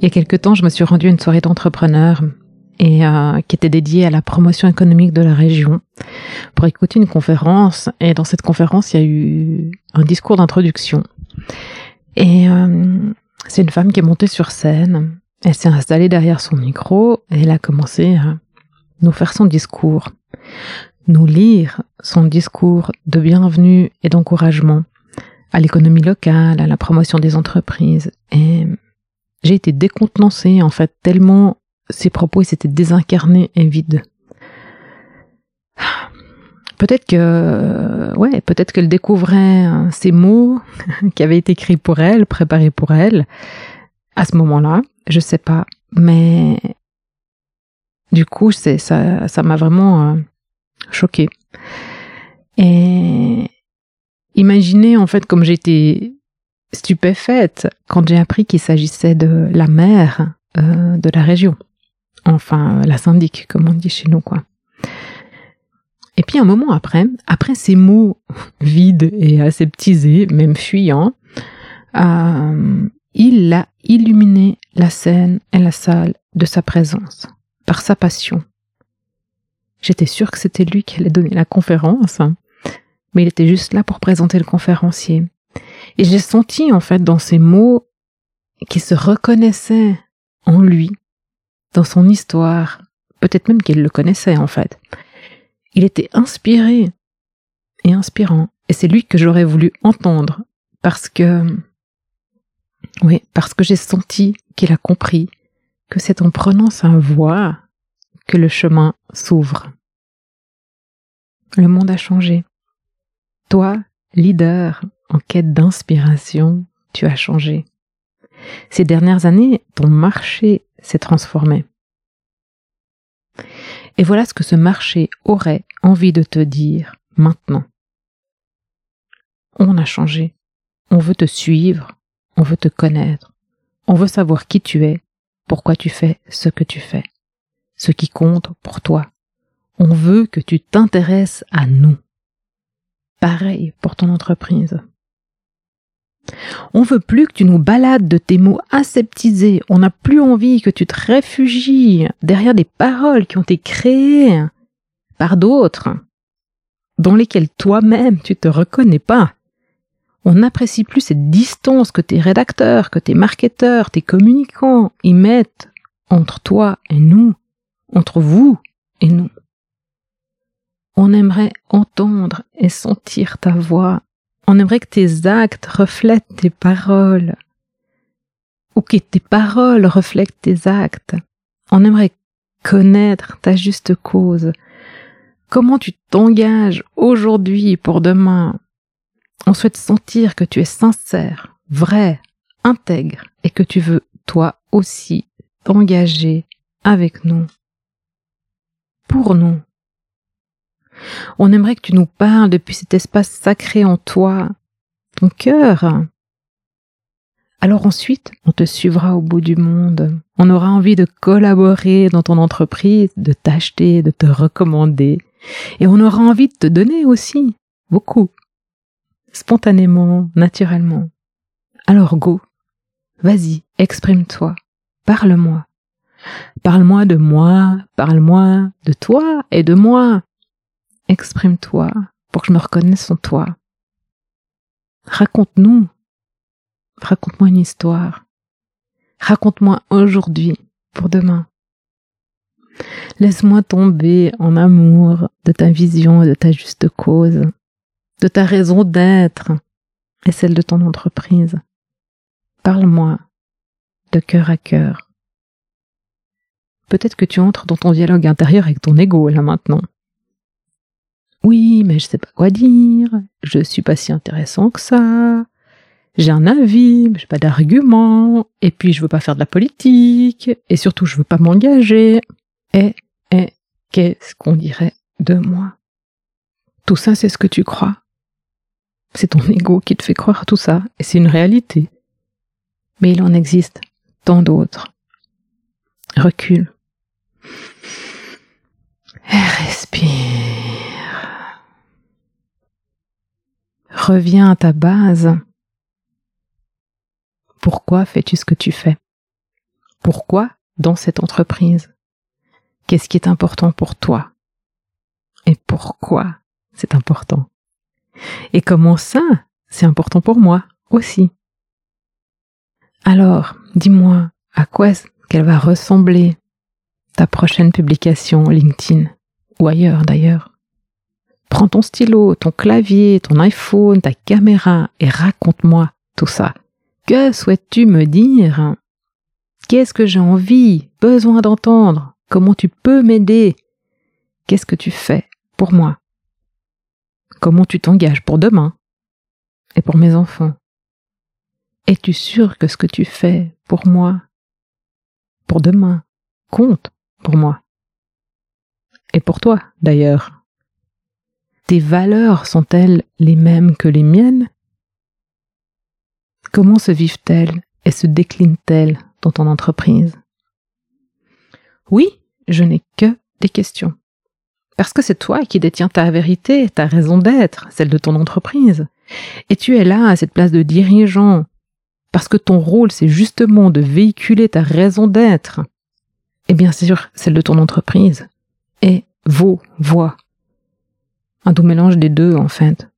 Il y a quelque temps, je me suis rendue à une soirée d'entrepreneurs et euh, qui était dédiée à la promotion économique de la région pour écouter une conférence. Et dans cette conférence, il y a eu un discours d'introduction. Et euh, c'est une femme qui est montée sur scène. Elle s'est installée derrière son micro et elle a commencé à nous faire son discours, nous lire son discours de bienvenue et d'encouragement à l'économie locale, à la promotion des entreprises. Et j'ai été décontenancée en fait tellement ses propos s'étaient désincarnés et vides. Peut-être que, ouais, peut-être qu'elle découvrait hein, ces mots qui avaient été écrits pour elle, préparés pour elle, à ce moment-là. Je sais pas, mais du coup, c'est ça, ça m'a vraiment euh, choquée. Et imaginez en fait comme j'étais stupéfaite quand j'ai appris qu'il s'agissait de la mère euh, de la région. Enfin, la syndic, comme on dit chez nous, quoi. Et puis un moment après, après ces mots vides et aseptisés, même fuyants, euh, il a illuminé la scène et la salle de sa présence, par sa passion. J'étais sûre que c'était lui qui allait donner la conférence, hein. mais il était juste là pour présenter le conférencier. Et j'ai senti en fait dans ces mots qu'il se reconnaissait en lui, dans son histoire, peut-être même qu'il le connaissait en fait. Il était inspiré et inspirant, et c'est lui que j'aurais voulu entendre, parce que, oui, parce que j'ai senti qu'il a compris que c'est en prenant sa voix que le chemin s'ouvre. Le monde a changé. Toi, leader, en quête d'inspiration, tu as changé. Ces dernières années, ton marché s'est transformé. Et voilà ce que ce marché aurait envie de te dire maintenant. On a changé. On veut te suivre. On veut te connaître. On veut savoir qui tu es, pourquoi tu fais ce que tu fais, ce qui compte pour toi. On veut que tu t'intéresses à nous. Pareil pour ton entreprise. On veut plus que tu nous balades de tes mots aseptisés. On n'a plus envie que tu te réfugies derrière des paroles qui ont été créées par d'autres, dans lesquelles toi-même tu te reconnais pas. On n'apprécie plus cette distance que tes rédacteurs, que tes marketeurs, tes communicants y mettent entre toi et nous, entre vous et nous. On aimerait entendre et sentir ta voix on aimerait que tes actes reflètent tes paroles, ou que tes paroles reflètent tes actes. On aimerait connaître ta juste cause. Comment tu t'engages aujourd'hui pour demain? On souhaite sentir que tu es sincère, vrai, intègre et que tu veux toi aussi t'engager avec nous. Pour nous. On aimerait que tu nous parles depuis cet espace sacré en toi, ton cœur. Alors ensuite, on te suivra au bout du monde. On aura envie de collaborer dans ton entreprise, de t'acheter, de te recommander. Et on aura envie de te donner aussi, beaucoup. Spontanément, naturellement. Alors go. Vas-y, exprime-toi. Parle-moi. Parle-moi de moi, parle-moi de toi et de moi. Exprime-toi pour que je me reconnaisse en toi. Raconte-nous. Raconte-moi une histoire. Raconte-moi aujourd'hui pour demain. Laisse-moi tomber en amour de ta vision et de ta juste cause, de ta raison d'être et celle de ton entreprise. Parle-moi de cœur à cœur. Peut-être que tu entres dans ton dialogue intérieur avec ton ego là maintenant. Oui, mais je sais pas quoi dire, je suis pas si intéressant que ça, j'ai un avis, mais j'ai pas d'argument, et puis je veux pas faire de la politique, et surtout je veux pas m'engager. Et, et, qu'est-ce qu'on dirait de moi? Tout ça, c'est ce que tu crois? C'est ton ego qui te fait croire tout ça, et c'est une réalité. Mais il en existe tant d'autres. Recule. Reviens à ta base. Pourquoi fais-tu ce que tu fais? Pourquoi dans cette entreprise? Qu'est-ce qui est important pour toi? Et pourquoi c'est important? Et comment ça, c'est important pour moi aussi? Alors, dis-moi, à quoi est-ce qu'elle va ressembler ta prochaine publication LinkedIn ou ailleurs d'ailleurs? Prends ton stylo, ton clavier, ton iPhone, ta caméra et raconte-moi tout ça. Que souhaites-tu me dire? Qu'est-ce que j'ai envie, besoin d'entendre? Comment tu peux m'aider? Qu'est-ce que tu fais pour moi? Comment tu t'engages pour demain et pour mes enfants? Es-tu sûr que ce que tu fais pour moi, pour demain, compte pour moi? Et pour toi, d'ailleurs Tes valeurs sont-elles les mêmes que les miennes? Comment se vivent-elles et se déclinent-elles dans ton entreprise? Oui, je n'ai que des questions. Parce que c'est toi qui détiens ta vérité, ta raison d'être, celle de ton entreprise. Et tu es là à cette place de dirigeant, parce que ton rôle, c'est justement de véhiculer ta raison d'être. Et bien sûr, celle de ton entreprise. Et vos voix. Un doux mélange des deux, en fait.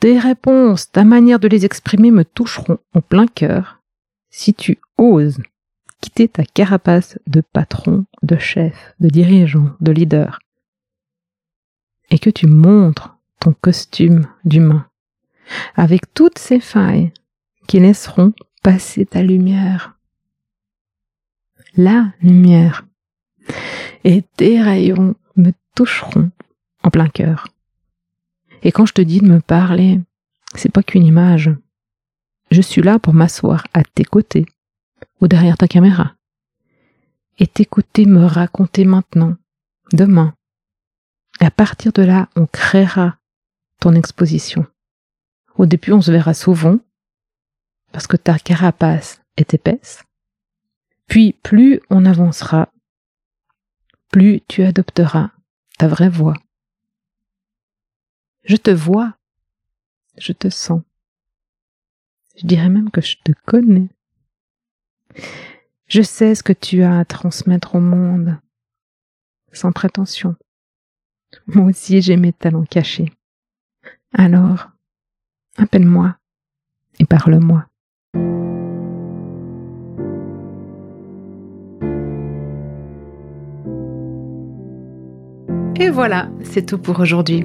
Tes réponses, ta manière de les exprimer me toucheront en plein cœur si tu oses quitter ta carapace de patron, de chef, de dirigeant, de leader, et que tu montres ton costume d'humain, avec toutes ces failles qui laisseront passer ta lumière. La lumière. Et tes rayons me toucheront en plein cœur. Et quand je te dis de me parler, c'est pas qu'une image. Je suis là pour m'asseoir à tes côtés ou derrière ta caméra et t'écouter me raconter maintenant, demain. À partir de là, on créera ton exposition. Au début, on se verra souvent parce que ta carapace est épaisse. Puis, plus on avancera, plus tu adopteras ta vraie voix. Je te vois. Je te sens. Je dirais même que je te connais. Je sais ce que tu as à transmettre au monde, sans prétention. Moi aussi j'ai mes talents cachés. Alors, appelle-moi et parle-moi. Et voilà, c'est tout pour aujourd'hui